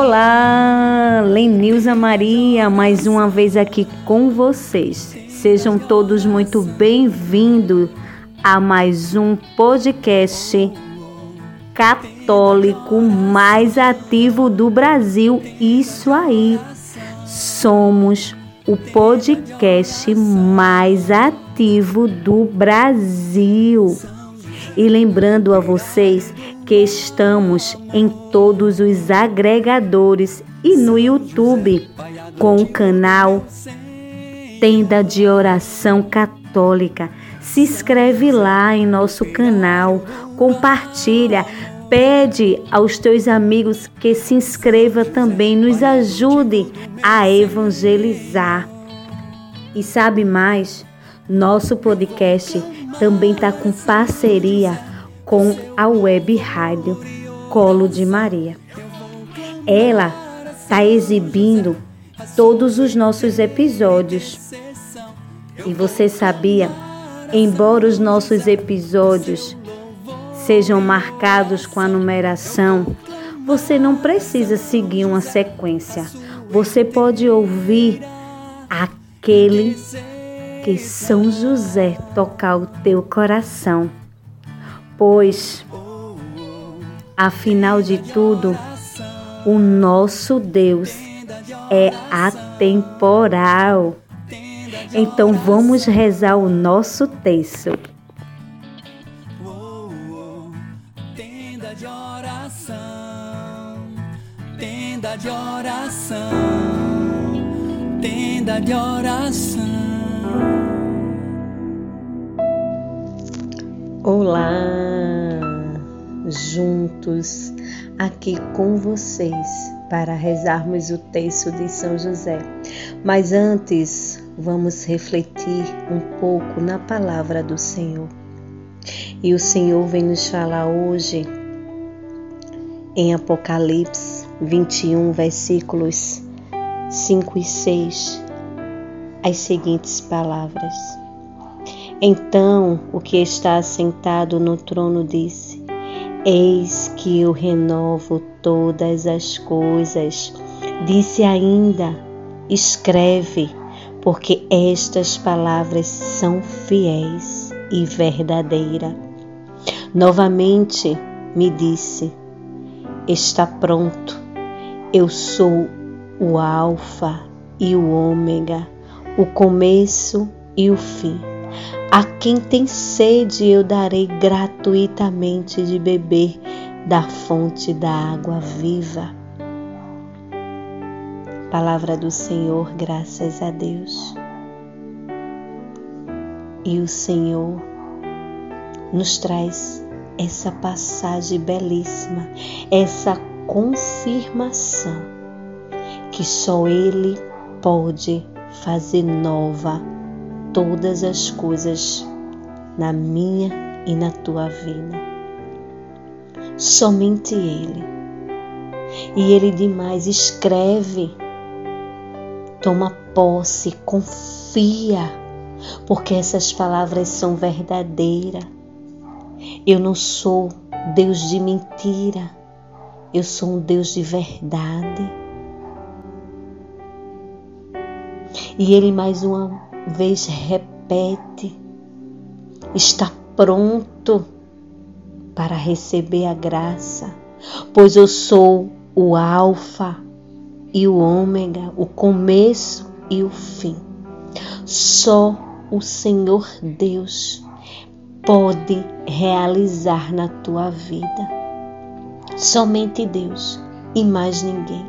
Olá, Lenilza Maria, mais uma vez aqui com vocês. Sejam todos muito bem-vindos a mais um podcast católico mais ativo do Brasil. Isso aí. Somos o podcast mais ativo do Brasil. E lembrando a vocês que estamos em todos os agregadores e no YouTube com o canal Tenda de Oração Católica. Se inscreve lá em nosso canal, compartilha, pede aos teus amigos que se inscreva também, nos ajude a evangelizar. E sabe mais? Nosso podcast também está com parceria com a web rádio Colo de Maria. Ela está exibindo todos os nossos episódios. E você sabia, embora os nossos episódios sejam marcados com a numeração, você não precisa seguir uma sequência. Você pode ouvir aquele que São José tocar o teu coração pois, afinal de tudo, o nosso Deus é atemporal. Então vamos rezar o nosso texto. Tenda de oração, tenda de oração, tenda de oração. Olá, juntos aqui com vocês para rezarmos o texto de São José. Mas antes, vamos refletir um pouco na palavra do Senhor. E o Senhor vem nos falar hoje em Apocalipse 21, versículos 5 e 6, as seguintes palavras. Então o que está assentado no trono disse: Eis que eu renovo todas as coisas. Disse ainda: Escreve, porque estas palavras são fiéis e verdadeiras. Novamente me disse: Está pronto. Eu sou o Alfa e o Ômega, o começo e o fim. A quem tem sede, eu darei gratuitamente de beber da fonte da água viva. Palavra do Senhor, graças a Deus. E o Senhor nos traz essa passagem belíssima, essa confirmação que só Ele pode fazer nova todas as coisas na minha e na tua vida. Somente Ele. E Ele demais escreve, toma posse, confia, porque essas palavras são verdadeiras. Eu não sou Deus de mentira, eu sou um Deus de verdade. E Ele mais uma vez repete: está pronto para receber a graça, pois eu sou o Alfa e o Ômega, o começo e o fim. Só o Senhor Deus pode realizar na tua vida. Somente Deus e mais ninguém.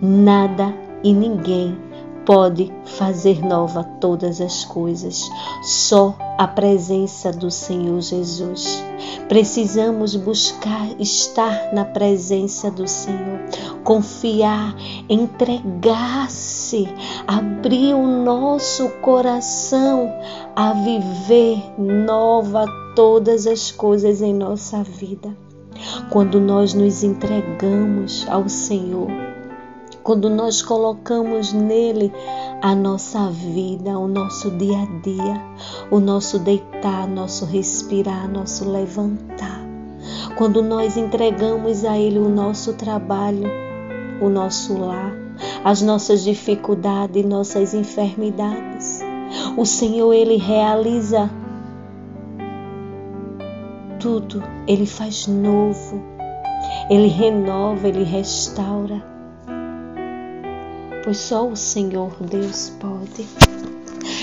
Nada e ninguém pode fazer nova todas as coisas. Só a presença do Senhor Jesus. Precisamos buscar estar na presença do Senhor, confiar, entregar-se, abrir o nosso coração a viver nova todas as coisas em nossa vida. Quando nós nos entregamos ao Senhor, quando nós colocamos nele a nossa vida, o nosso dia a dia, o nosso deitar, nosso respirar, nosso levantar. Quando nós entregamos a ele o nosso trabalho, o nosso lar, as nossas dificuldades, nossas enfermidades. O Senhor, Ele realiza tudo, Ele faz novo, Ele renova, Ele restaura. Pois só o Senhor Deus pode.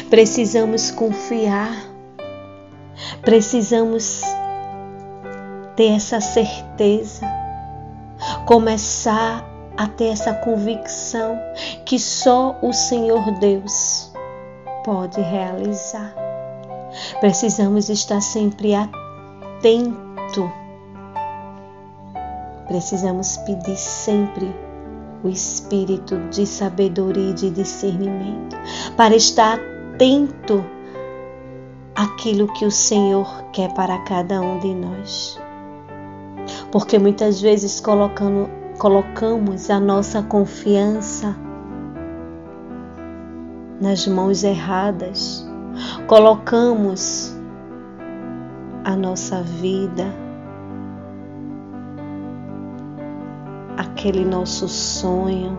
Precisamos confiar, precisamos ter essa certeza, começar a ter essa convicção que só o Senhor Deus pode realizar. Precisamos estar sempre atento. Precisamos pedir sempre o espírito de sabedoria e de discernimento para estar atento àquilo que o Senhor quer para cada um de nós. Porque muitas vezes colocando, colocamos a nossa confiança nas mãos erradas, colocamos a nossa vida, aquele nosso sonho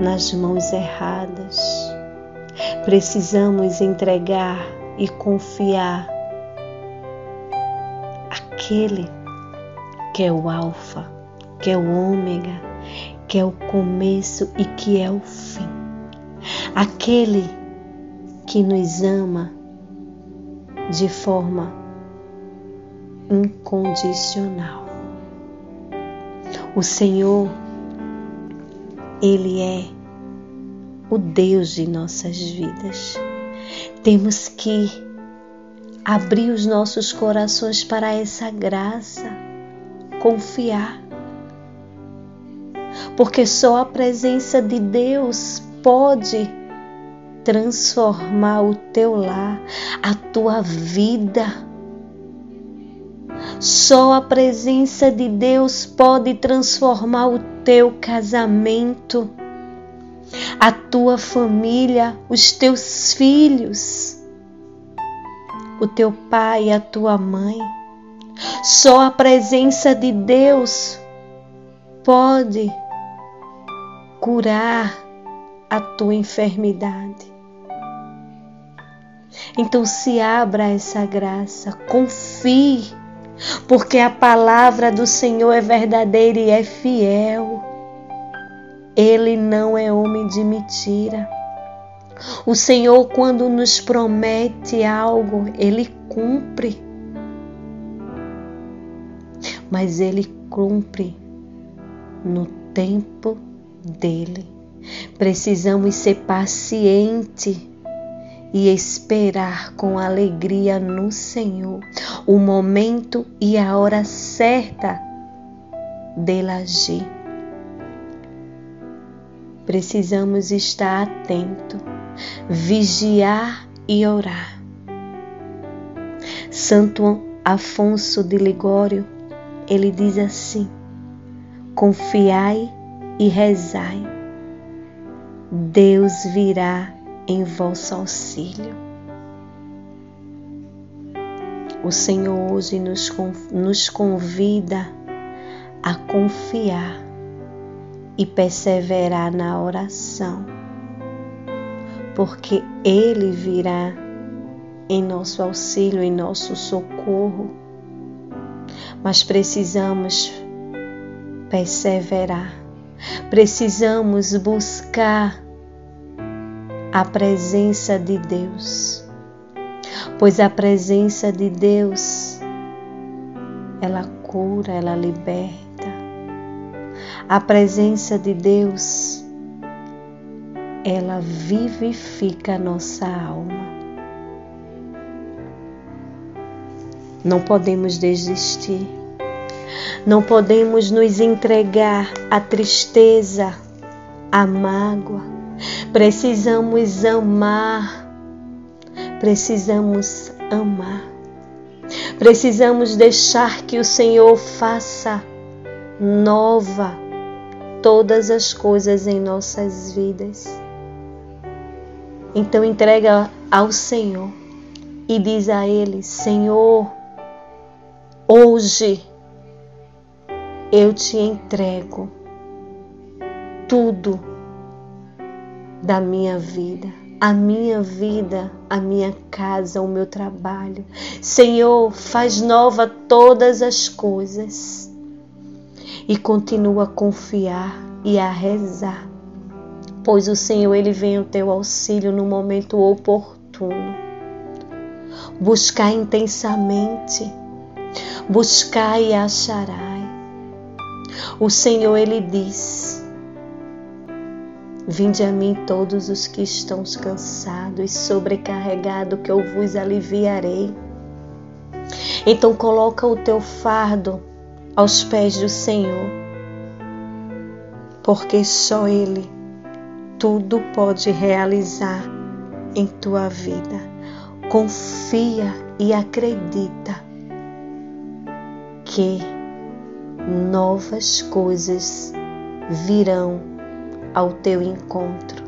nas mãos erradas. Precisamos entregar e confiar aquele que é o Alfa, que é o Ômega, que é o começo e que é o fim. Aquele que nos ama de forma incondicional. O Senhor, Ele é o Deus de nossas vidas. Temos que abrir os nossos corações para essa graça confiar. Porque só a presença de Deus pode transformar o teu lar, a tua vida. Só a presença de Deus pode transformar o teu casamento, a tua família, os teus filhos, o teu pai, a tua mãe. Só a presença de Deus pode curar a tua enfermidade. Então se abra essa graça, confie, porque a palavra do Senhor é verdadeira e é fiel. Ele não é homem de mentira. O Senhor, quando nos promete algo, ele cumpre mas ele cumpre no tempo dele. Precisamos ser pacientes e esperar com alegria no Senhor o momento e a hora certa dele agir. Precisamos estar atento, vigiar e orar. Santo Afonso de Ligório ele diz assim: confiai e rezai, Deus virá em vosso auxílio. O Senhor hoje nos, nos convida a confiar e perseverar na oração, porque Ele virá em nosso auxílio, em nosso socorro mas precisamos perseverar, precisamos buscar a presença de Deus, pois a presença de Deus ela cura, ela liberta. A presença de Deus ela vivifica a nossa alma. Não podemos desistir. Não podemos nos entregar à tristeza, à mágoa. Precisamos amar. Precisamos amar. Precisamos deixar que o Senhor faça nova todas as coisas em nossas vidas. Então entrega ao Senhor e diz a Ele: Senhor, Hoje eu te entrego tudo da minha vida, a minha vida, a minha casa, o meu trabalho. Senhor, faz nova todas as coisas. E continua a confiar e a rezar, pois o Senhor ele vem ao teu auxílio no momento oportuno. Buscar intensamente, buscar e acharás. O Senhor ele diz: Vinde a mim todos os que estão cansados e sobrecarregados, que eu vos aliviarei. Então coloca o teu fardo aos pés do Senhor, porque só Ele tudo pode realizar em tua vida. Confia e acredita que novas coisas virão ao teu encontro.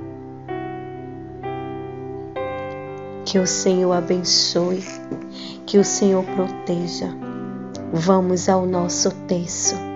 Que o Senhor abençoe, que o Senhor proteja. Vamos ao nosso texto.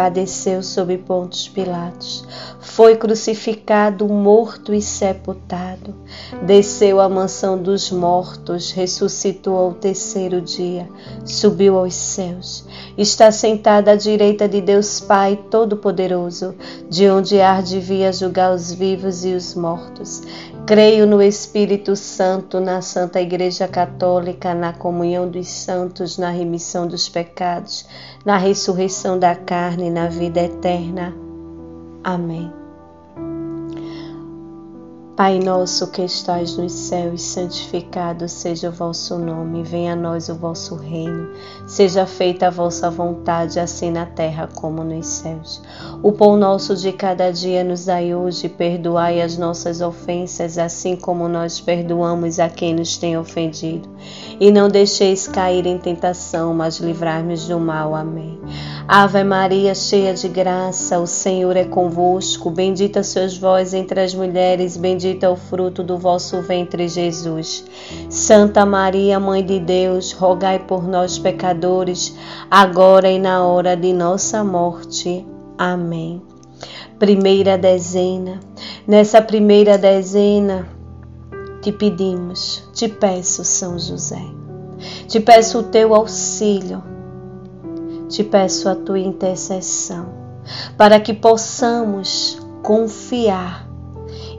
padeceu sob Pontos Pilatos, foi crucificado, morto e sepultado, desceu à mansão dos mortos, ressuscitou ao terceiro dia, subiu aos céus, está sentado à direita de Deus Pai Todo-Poderoso, de onde há de vir julgar os vivos e os mortos. Creio no Espírito Santo, na Santa Igreja Católica, na comunhão dos santos, na remissão dos pecados, na ressurreição da carne na vida eterna. Amém. Pai nosso que estais nos céus, santificado seja o vosso nome, venha a nós o vosso reino, seja feita a vossa vontade, assim na terra como nos céus. O pão nosso de cada dia nos dai hoje, perdoai as nossas ofensas, assim como nós perdoamos a quem nos tem ofendido. E não deixeis cair em tentação, mas livrai-nos do mal. Amém. Ave Maria, cheia de graça, o Senhor é convosco, bendita sois vós entre as mulheres, bendita bendito é o fruto do vosso ventre, Jesus. Santa Maria, Mãe de Deus, rogai por nós, pecadores, agora e na hora de nossa morte. Amém. Primeira dezena. Nessa primeira dezena, te pedimos, te peço, São José, te peço o teu auxílio, te peço a tua intercessão, para que possamos confiar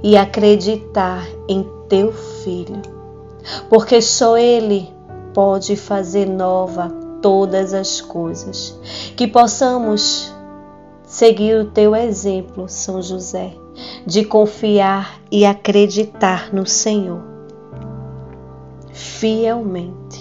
e acreditar em teu filho, porque só ele pode fazer nova todas as coisas. Que possamos seguir o teu exemplo, São José, de confiar e acreditar no Senhor fielmente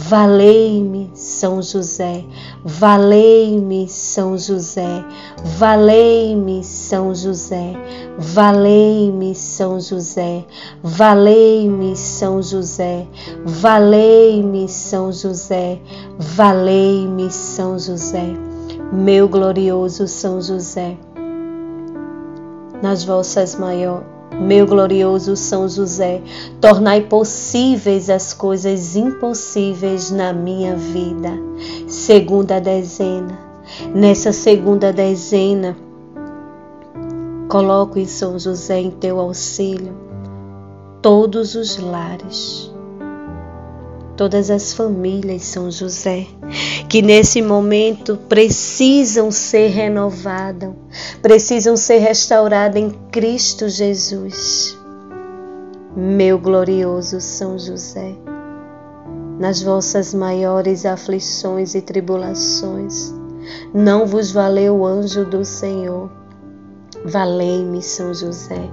Valei-me, São José. Valei-me, São José. Valei-me, São José. Valei-me, São José. Valei-me, São José. Valei-me, São José. Valei-me, São José. Meu glorioso São José nas vossas maiores. Meu glorioso São José, tornai possíveis as coisas impossíveis na minha vida. Segunda dezena. Nessa segunda dezena, coloco em São José em teu auxílio todos os lares, todas as famílias São José, que nesse momento precisam ser renovadas, precisam ser restauradas em Cristo Jesus. Meu glorioso São José, nas vossas maiores aflições e tribulações, não vos valeu o anjo do Senhor. Valei-me, São José.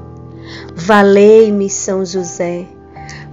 Valei-me, São José.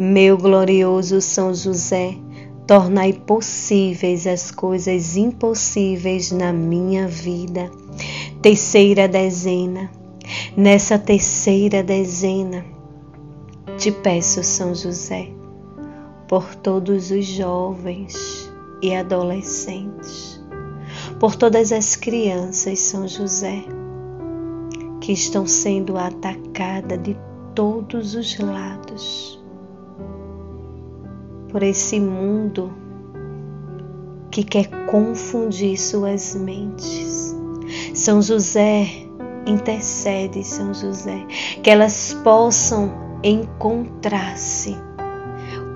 Meu glorioso São José, tornai possíveis as coisas impossíveis na minha vida. Terceira dezena. Nessa terceira dezena, te peço, São José, por todos os jovens e adolescentes, por todas as crianças, São José, que estão sendo atacadas de todos os lados por esse mundo que quer confundir suas mentes. São José, intercede, São José, que elas possam encontrar-se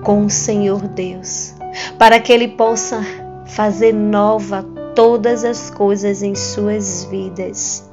com o Senhor Deus, para que Ele possa fazer nova todas as coisas em suas vidas.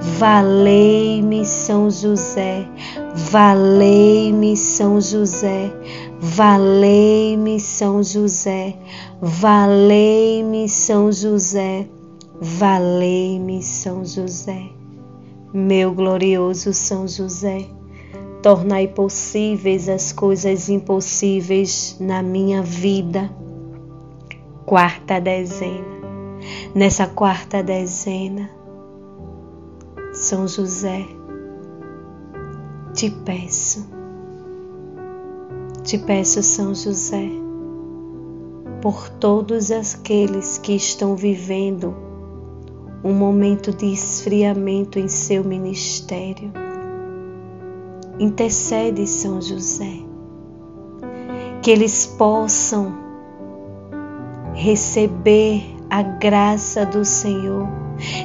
valei-me, São José, valei-me, São José, valei-me, São José, valei-me, São José, valei-me, São José. Meu glorioso São José, tornai possíveis as coisas impossíveis na minha vida. Quarta dezena. Nessa quarta dezena, São José, te peço, te peço, São José, por todos aqueles que estão vivendo um momento de esfriamento em seu ministério. Intercede, São José, que eles possam receber a graça do Senhor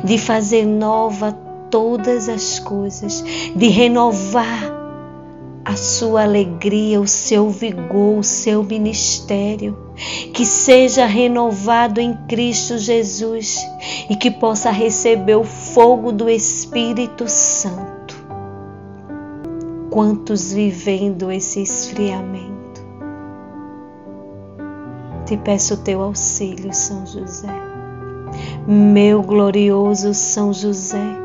de fazer nova todas as coisas, de renovar a sua alegria, o seu vigor, o seu ministério, que seja renovado em Cristo Jesus e que possa receber o fogo do Espírito Santo. Quantos vivendo esse esfriamento? Te peço o teu auxílio, São José. Meu glorioso São José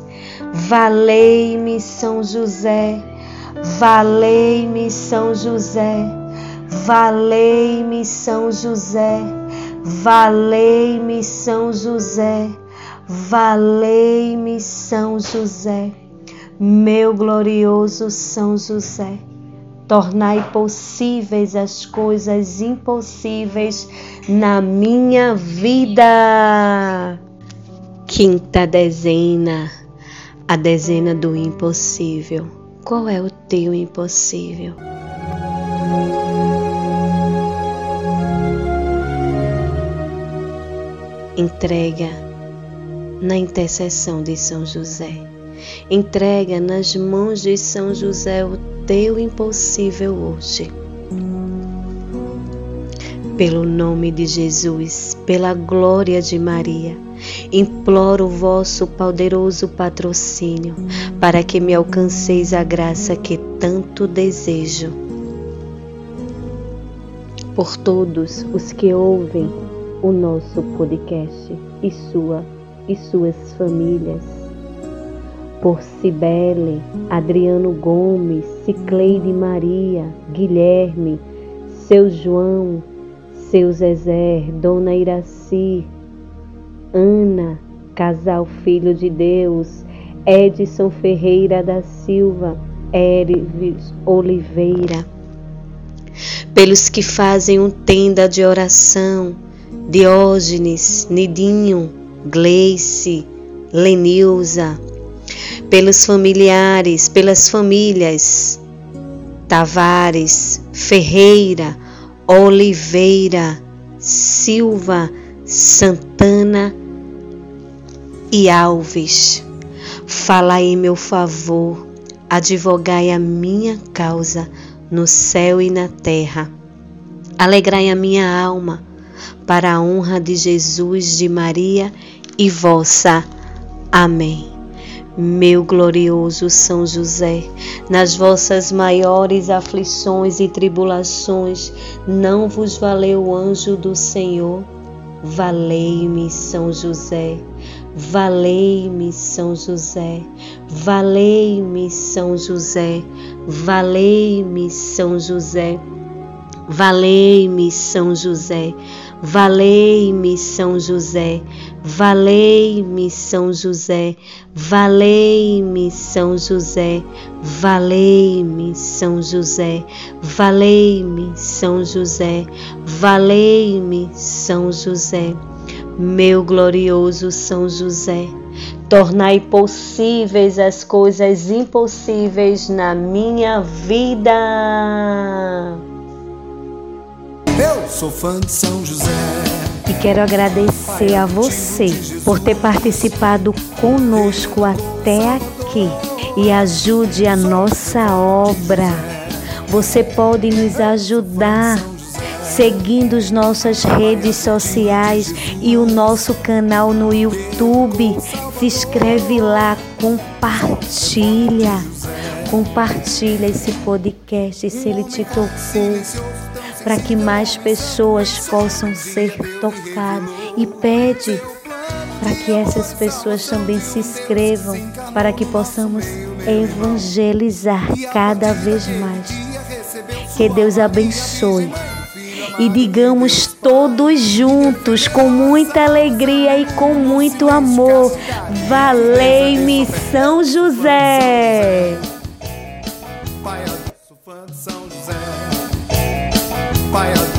Valei-me, São José, valei-me, São José, valei-me, São José, valei-me, São José, valei-me, São José, meu glorioso São José. Tornai possíveis as coisas impossíveis na minha vida. Quinta dezena A dezena do impossível. Qual é o teu impossível? Entrega na intercessão de São José. Entrega nas mãos de São José o teu impossível hoje. Pelo nome de Jesus, pela glória de Maria, imploro o vosso poderoso patrocínio para que me alcanceis a graça que tanto desejo. Por todos os que ouvem o nosso podcast e sua e suas famílias. Por Cibele, Adriano Gomes, Cicleide Maria, Guilherme, seu João, seu Zezé, Dona Iraci, Ana, Casal Filho de Deus, Edson Ferreira da Silva, Erives Oliveira. Pelos que fazem um tenda de oração, Diógenes, Nidinho, Gleice, Lenilza, pelos familiares, pelas famílias Tavares, Ferreira, Oliveira, Silva, Santana e Alves. Falai em meu favor, advogai a minha causa no céu e na terra. Alegrai a minha alma para a honra de Jesus, de Maria e vossa. Amém. Meu glorioso São José, nas vossas maiores aflições e tribulações, não vos valeu o anjo do Senhor? Valei-me, São José. Valei-me, São José. Valei-me, São José. Valei-me, São José. Valei-me, São José. Valei-me, São José. Valei-me, São José. Valei-me, São José. Valei-me, São José. Valei-me, São José. Valei-me, São José. Meu glorioso São José, tornai possíveis as coisas impossíveis na minha vida. Eu sou fã de São José. E quero agradecer a você por ter participado conosco até aqui e ajude a nossa obra. Você pode nos ajudar seguindo as nossas redes sociais e o nosso canal no YouTube. Se inscreve lá, compartilha. Compartilha esse podcast se ele te tocou para que mais pessoas possam ser tocadas. E pede para que essas pessoas também se inscrevam, para que possamos evangelizar cada vez mais. Que Deus abençoe. E digamos todos juntos, com muita alegria e com muito amor: Valei-me São José!